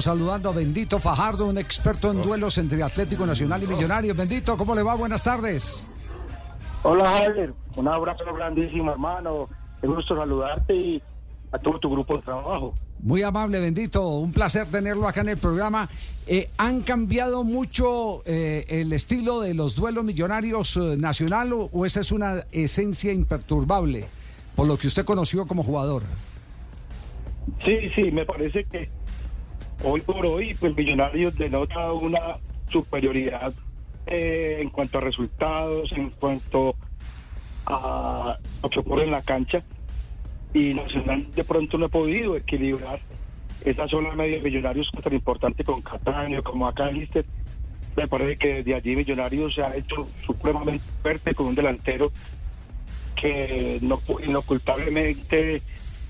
Saludando a Bendito Fajardo, un experto en duelos entre Atlético Nacional y Millonarios. Bendito, ¿cómo le va? Buenas tardes. Hola Javier, un abrazo grandísimo hermano, qué gusto saludarte y a todo tu grupo de trabajo. Muy amable, Bendito, un placer tenerlo acá en el programa. Eh, ¿Han cambiado mucho eh, el estilo de los duelos millonarios eh, nacional o, o esa es una esencia imperturbable por lo que usted conoció como jugador? Sí, sí, me parece que hoy por hoy pues Millonarios denota una superioridad eh, en cuanto a resultados, en cuanto a lo que ocurre en la cancha y Nacional de pronto no ha podido equilibrar esa zona media de Millonarios tan importante con Cataño, como acá Lister. Me parece que desde allí Millonarios se ha hecho supremamente fuerte con un delantero que no, inocultablemente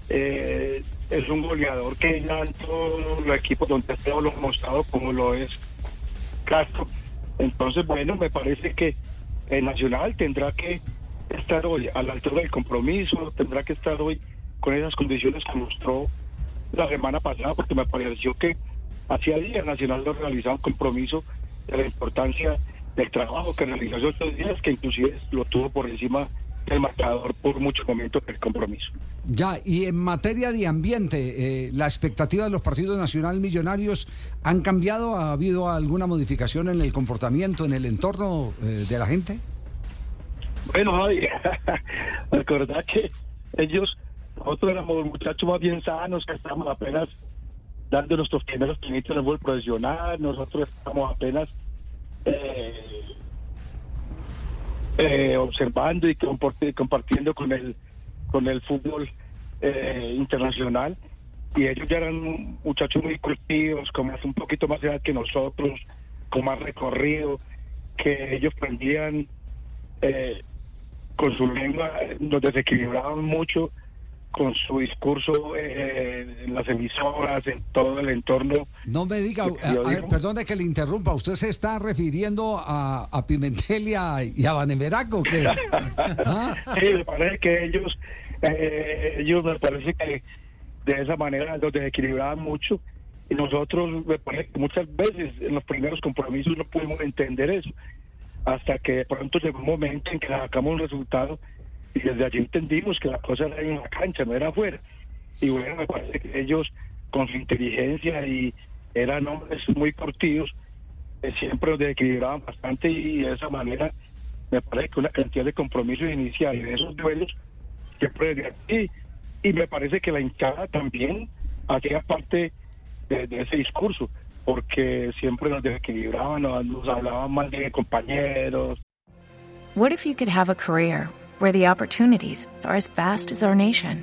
eh, es un goleador que ya en todos los equipos donde ha estado lo ha mostrado como lo es Castro. Entonces, bueno, me parece que el Nacional tendrá que estar hoy a la altura del compromiso, tendrá que estar hoy con esas condiciones que mostró la semana pasada, porque me pareció que hacía días Nacional no realizaba un compromiso de la importancia del trabajo que realizó esos días, que inclusive lo tuvo por encima del marcador por muchos momentos del compromiso. Ya, y en materia de ambiente, eh, ¿la expectativa de los partidos nacional millonarios han cambiado? ¿Ha habido alguna modificación en el comportamiento, en el entorno eh, de la gente? Bueno, Javi, recordad que ellos, nosotros éramos muchachos más bien sanos, que estábamos apenas dando nuestros primeros pinitos en el fútbol profesional, nosotros estamos apenas eh, eh, observando y compartiendo con el con el fútbol eh, internacional. Y ellos ya eran muchachos muy cultivos, con más, un poquito más edad que nosotros, con más recorrido, que ellos prendían eh, con su lengua, nos desequilibraban mucho con su discurso eh, en las emisoras, en todo el entorno. No me diga, a, a ver, perdone que le interrumpa, ¿usted se está refiriendo a, a Pimentel y a, y a Baneveraco? ¿qué? ¿Ah? Sí, me parece que ellos, eh, ellos me parece que de esa manera los desequilibraban mucho y nosotros me parece que muchas veces en los primeros compromisos no pudimos entender eso hasta que de pronto llegó un momento en que sacamos un resultado y desde allí entendimos que la cosa era en la cancha, no era afuera. Y bueno, me parece que ellos, con su inteligencia y eran hombres muy curtidos, eh, siempre los desequilibraban bastante y de esa manera me parece que una cantidad de compromisos iniciales de esos duelos siempre desde. Y me parece que la hinchada también hacía parte de, de ese discurso, porque siempre nos desequilibraban, nos, nos hablaban mal de compañeros. What if you could have a career where the opportunities are as vast as our nation,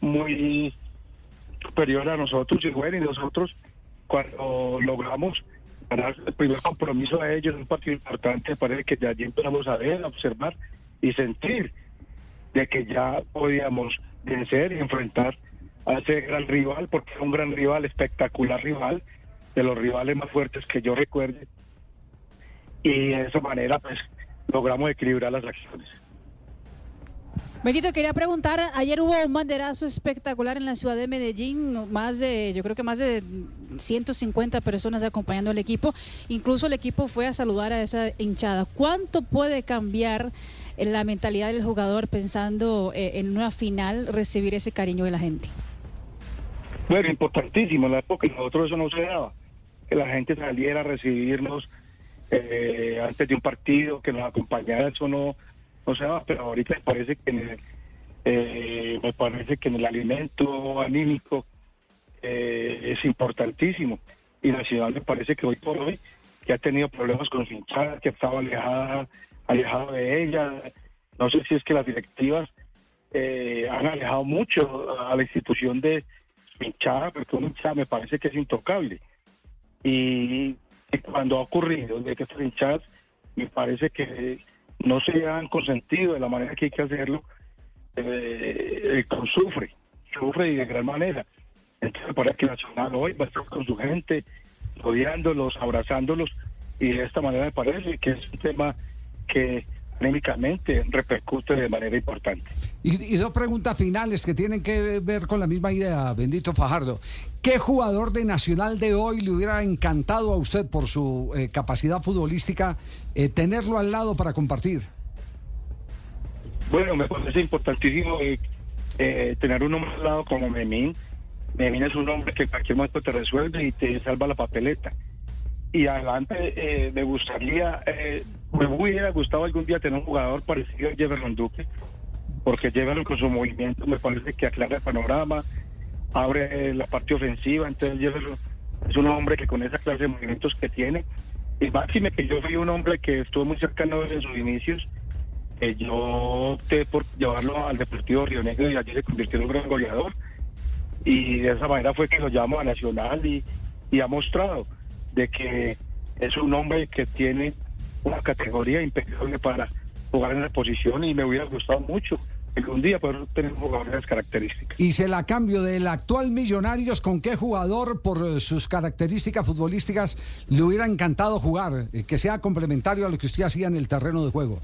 muy superior a nosotros y bueno, y nosotros cuando logramos ganar el primer compromiso a ellos, un partido importante, parece que de allí empezamos a ver, a observar y sentir de que ya podíamos vencer y enfrentar a ese gran rival, porque es un gran rival, espectacular rival, de los rivales más fuertes que yo recuerde. Y de esa manera, pues, logramos equilibrar las acciones. Benito, quería preguntar, ayer hubo un banderazo espectacular en la ciudad de Medellín, más de, yo creo que más de 150 personas acompañando al equipo, incluso el equipo fue a saludar a esa hinchada. ¿Cuánto puede cambiar la mentalidad del jugador pensando eh, en una final recibir ese cariño de la gente? Bueno, importantísimo, en la época nosotros eso no se daba, que la gente saliera a recibirnos eh, antes de un partido, que nos acompañara, eso no, no se daba, pero ahorita me parece que en el, eh, me parece que en el alimento anímico eh, es importantísimo. Y Nacional me parece que hoy por hoy, que ha tenido problemas con su hinchada, que estaba alejada, alejado de ella, no sé si es que las directivas eh, han alejado mucho a la institución de su hinchada, porque una hinchada me parece que es intocable. Y, y cuando ha ocurrido de que estas hinchadas me parece que no se han consentido de la manera que hay que hacerlo, eh, sufre, sufre y de gran manera. Entonces parece que Nacional hoy va a estar con su gente, rodeándolos, abrazándolos, y de esta manera me parece que es un tema que anímicamente repercute de manera importante. Y, y dos preguntas finales que tienen que ver con la misma idea, bendito Fajardo. ¿Qué jugador de Nacional de hoy le hubiera encantado a usted por su eh, capacidad futbolística eh, tenerlo al lado para compartir? Bueno, me parece importantísimo eh, eh, tener un hombre al lado como Memín. Memín es un hombre que en cualquier momento te resuelve y te salva la papeleta. Y adelante eh, me gustaría, me hubiera gustado algún día tener un jugador parecido a Jefferson Duque, porque Jefferson con su movimiento me parece que aclara el panorama, abre la parte ofensiva, entonces Jefferson es un hombre que con esa clase de movimientos que tiene, y máxime que yo fui un hombre que estuvo muy cercano desde sus inicios, eh, yo opté por llevarlo al Deportivo Río Negro y allí se convirtió en un gran goleador. Y de esa manera fue que lo llevamos a Nacional y, y ha mostrado de que es un hombre que tiene una categoría impecable para jugar en la posición y me hubiera gustado mucho día poder tener un jugador de esas características. Y se la cambio del actual Millonarios, ¿con qué jugador por eh, sus características futbolísticas le hubiera encantado jugar? Eh, que sea complementario a lo que usted hacía en el terreno de juego.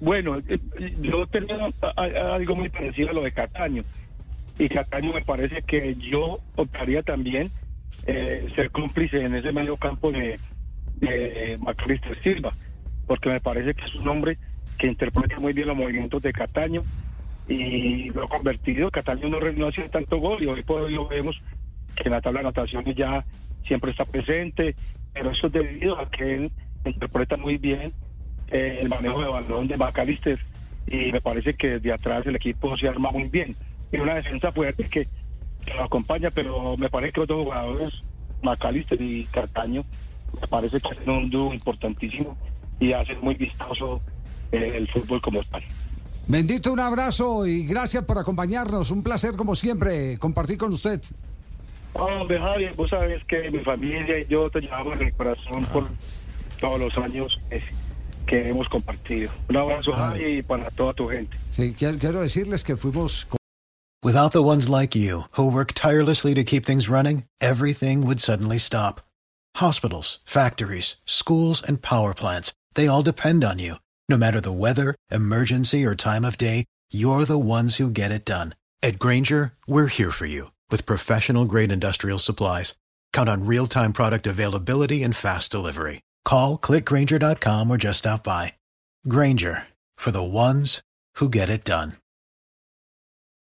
Bueno, eh, yo tenía algo muy parecido a lo de Cataño. Y Cataño me parece que yo optaría también eh, ser cómplice en ese medio campo de, de Macalister Silva, porque me parece que es un hombre que interpreta muy bien los movimientos de Cataño y lo convertido. Cataño no, no hacía tanto gol y hoy por hoy lo vemos que en la tabla de anotaciones ya siempre está presente, pero eso es debido a que él interpreta muy bien eh, el manejo de balón de Macalister y me parece que desde atrás el equipo se arma muy bien. Y una defensa fuerte que, que lo acompaña, pero me parece que los dos jugadores, Macalister y Cartaño, me parece que hacen un dúo importantísimo y hacen muy vistoso eh, el fútbol como tal. Bendito, un abrazo y gracias por acompañarnos. Un placer, como siempre, compartir con usted. Hombre, Javier, vos sabes que mi familia y yo te llevamos en el corazón por todos los años eh, que hemos compartido. Un abrazo, Javier, y para toda tu gente. Sí, quiero, quiero decirles que fuimos Without the ones like you, who work tirelessly to keep things running, everything would suddenly stop. Hospitals, factories, schools, and power plants, they all depend on you. No matter the weather, emergency, or time of day, you're the ones who get it done. At Granger, we're here for you with professional grade industrial supplies. Count on real time product availability and fast delivery. Call clickgranger.com or just stop by. Granger for the ones who get it done.